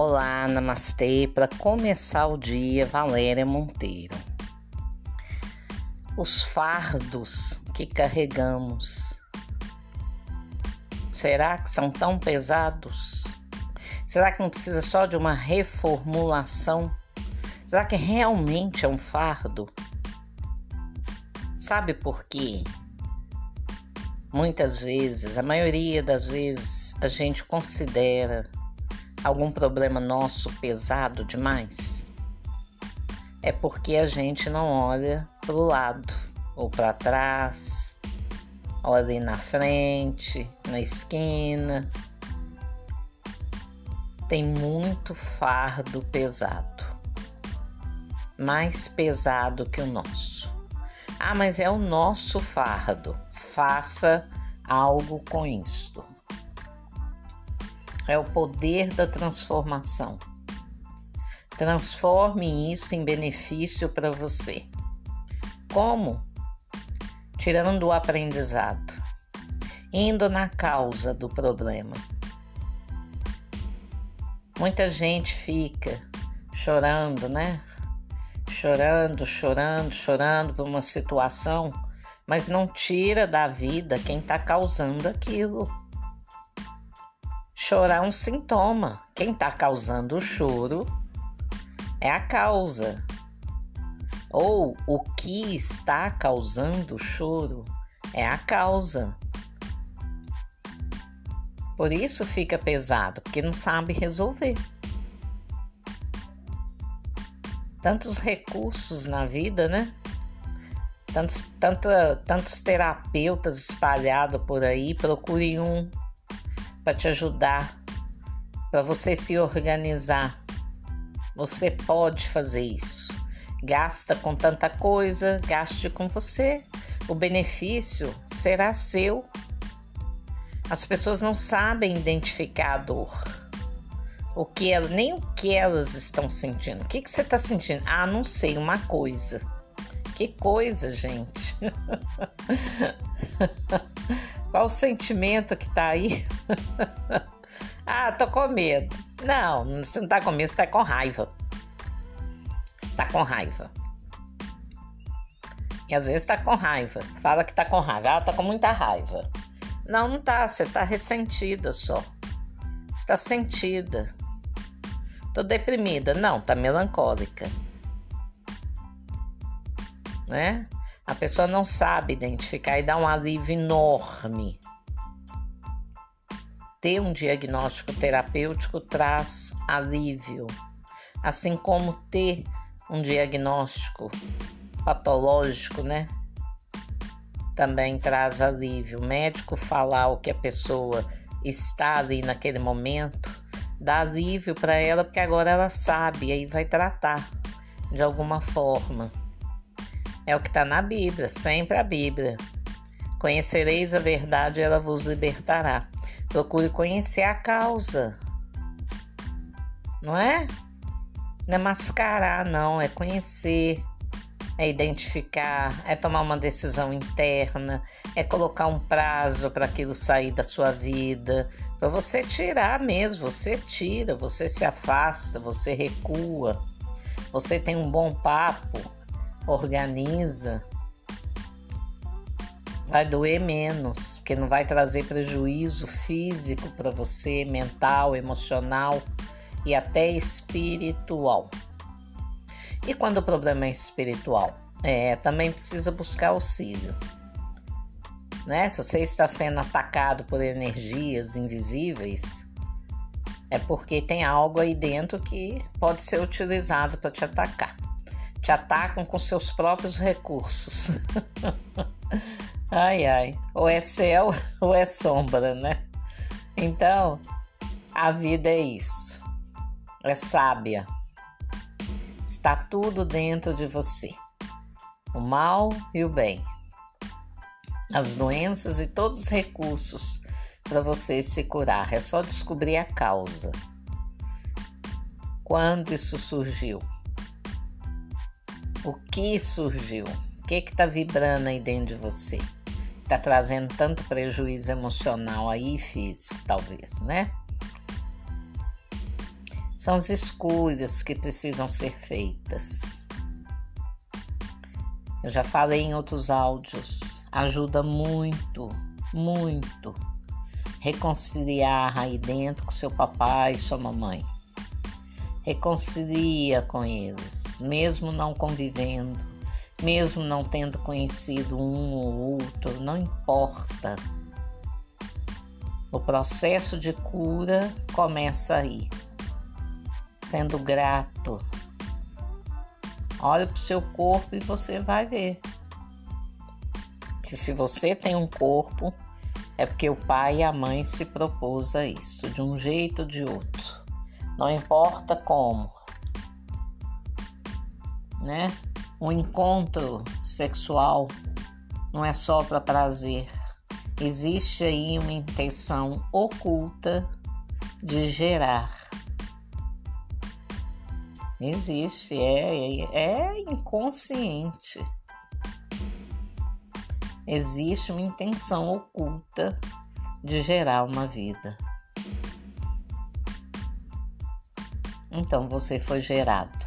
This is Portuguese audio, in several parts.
Olá, namastê. Para começar o dia, Valéria Monteiro. Os fardos que carregamos, será que são tão pesados? Será que não precisa só de uma reformulação? Será que realmente é um fardo? Sabe por quê? Muitas vezes, a maioria das vezes, a gente considera algum problema nosso pesado demais? É porque a gente não olha para o lado ou para trás, olha na frente, na esquina. Tem muito fardo pesado, mais pesado que o nosso. Ah, mas é o nosso fardo. Faça algo com isto é o poder da transformação. Transforme isso em benefício para você. Como? Tirando o aprendizado, indo na causa do problema. Muita gente fica chorando, né? Chorando, chorando, chorando por uma situação, mas não tira da vida quem está causando aquilo. Chorar é um sintoma. Quem está causando o choro é a causa. Ou o que está causando o choro é a causa. Por isso fica pesado, porque não sabe resolver. Tantos recursos na vida, né? Tantos, tanta, tantos terapeutas espalhados por aí, procure um para te ajudar, para você se organizar. Você pode fazer isso. Gasta com tanta coisa, gaste com você. O benefício será seu. As pessoas não sabem identificar a dor. O que ela, nem o que elas estão sentindo. O que, que você está sentindo? Ah, não sei, uma coisa. Que coisa, gente. Qual o sentimento que tá aí? ah, tô com medo. Não, você não tá com medo, você tá com raiva. Você tá com raiva. E às vezes tá com raiva. Fala que tá com raiva. Ah, tá com muita raiva. Não, não tá. Você tá ressentida só. Você tá sentida. Tô deprimida. Não, tá melancólica. Né? A pessoa não sabe identificar e dá um alívio enorme. Ter um diagnóstico terapêutico traz alívio, assim como ter um diagnóstico patológico, né? Também traz alívio. O médico falar o que a pessoa está ali naquele momento dá alívio para ela, porque agora ela sabe e aí vai tratar de alguma forma. É o que está na Bíblia, sempre a Bíblia. Conhecereis a verdade ela vos libertará. Procure conhecer a causa. Não é? Não é mascarar, não. É conhecer, é identificar, é tomar uma decisão interna, é colocar um prazo para aquilo sair da sua vida. Para você tirar mesmo. Você tira, você se afasta, você recua. Você tem um bom papo organiza, vai doer menos, porque não vai trazer prejuízo físico para você, mental, emocional e até espiritual. E quando o problema é espiritual? É, também precisa buscar auxílio. Né? Se você está sendo atacado por energias invisíveis, é porque tem algo aí dentro que pode ser utilizado para te atacar te atacam com seus próprios recursos. ai, ai, ou é céu ou é sombra, né? Então, a vida é isso. É sábia. Está tudo dentro de você. O mal e o bem. As doenças e todos os recursos para você se curar. É só descobrir a causa. Quando isso surgiu? O que surgiu? O que está vibrando aí dentro de você? Está trazendo tanto prejuízo emocional aí, físico, talvez, né? São as escolhas que precisam ser feitas. Eu já falei em outros áudios, ajuda muito, muito reconciliar aí dentro com seu papai e sua mamãe. Reconcilia com eles, mesmo não convivendo, mesmo não tendo conhecido um ou outro, não importa. O processo de cura começa aí sendo grato. Olha para o seu corpo e você vai ver que se você tem um corpo, é porque o pai e a mãe se propôs a isso, de um jeito ou de outro. Não importa como, né? Um encontro sexual não é só para prazer. Existe aí uma intenção oculta de gerar Existe, é, é, é inconsciente. Existe uma intenção oculta de gerar uma vida. Então você foi gerado,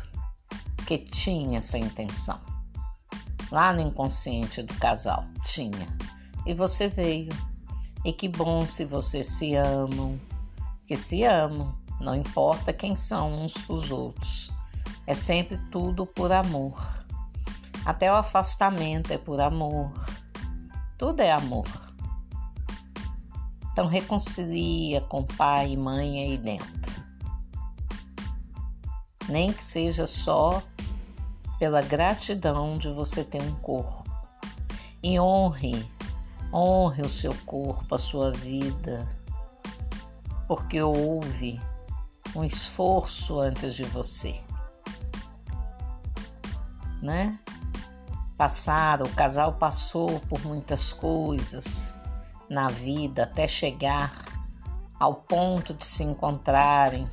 que tinha essa intenção. Lá no inconsciente do casal, tinha. E você veio. E que bom se vocês se amam, que se amam, não importa quem são uns os outros. É sempre tudo por amor. Até o afastamento é por amor. Tudo é amor. Então reconcilia com pai e mãe aí dentro. Nem que seja só pela gratidão de você ter um corpo. E honre, honre o seu corpo, a sua vida, porque houve um esforço antes de você né? Passaram, o casal passou por muitas coisas na vida até chegar ao ponto de se encontrarem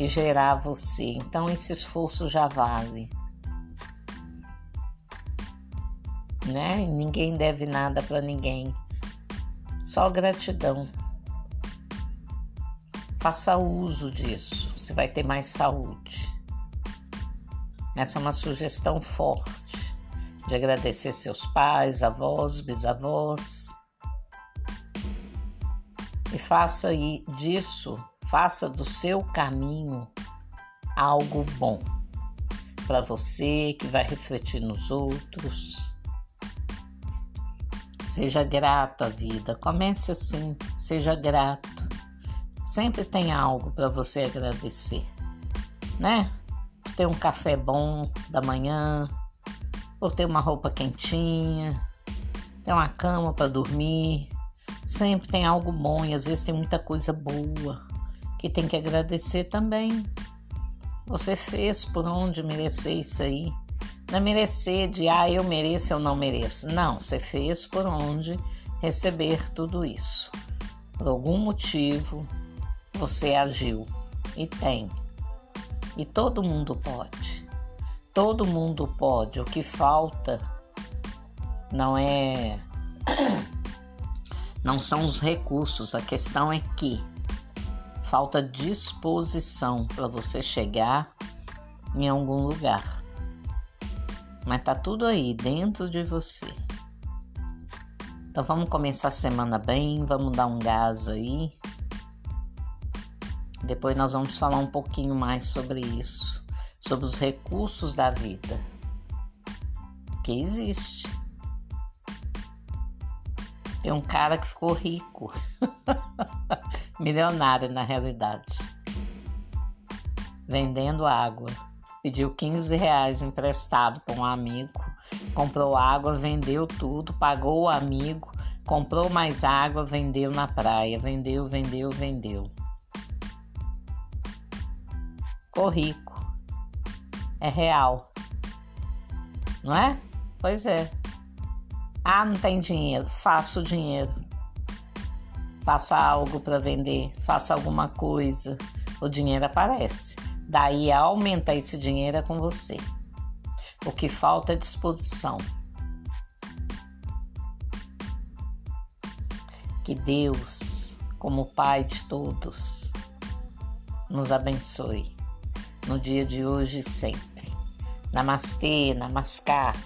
e gerar você. Então esse esforço já vale. Né? Ninguém deve nada para ninguém. Só gratidão. Faça uso disso, você vai ter mais saúde. Essa é uma sugestão forte de agradecer seus pais, avós, bisavós. E faça disso, faça do seu caminho algo bom para você que vai refletir nos outros. Seja grato à vida. Comece assim, seja grato. Sempre tem algo para você agradecer, né? ter um café bom da manhã, por ter uma roupa quentinha, ter uma cama para dormir. Sempre tem algo bom e às vezes tem muita coisa boa que tem que agradecer também. Você fez por onde merecer isso aí. Não é merecer de ah, eu mereço, eu não mereço. Não, você fez por onde receber tudo isso. Por algum motivo você agiu e tem. E todo mundo pode. Todo mundo pode. O que falta não é. Não são os recursos. A questão é que falta disposição para você chegar em algum lugar. Mas tá tudo aí dentro de você. Então vamos começar a semana bem, vamos dar um gás aí. Depois nós vamos falar um pouquinho mais sobre isso, sobre os recursos da vida que existe. Tem um cara que ficou rico, milionário na realidade, vendendo água. Pediu 15 reais emprestado para um amigo, comprou água, vendeu tudo, pagou o amigo, comprou mais água, vendeu na praia, vendeu, vendeu, vendeu ficou rico. É real. Não é? Pois é. Ah, não tem dinheiro. Faça o dinheiro. Faça algo para vender. Faça alguma coisa. O dinheiro aparece. Daí aumenta esse dinheiro com você. O que falta é disposição. Que Deus, como Pai de todos, nos abençoe no dia de hoje e sempre. Namastê, namaskar.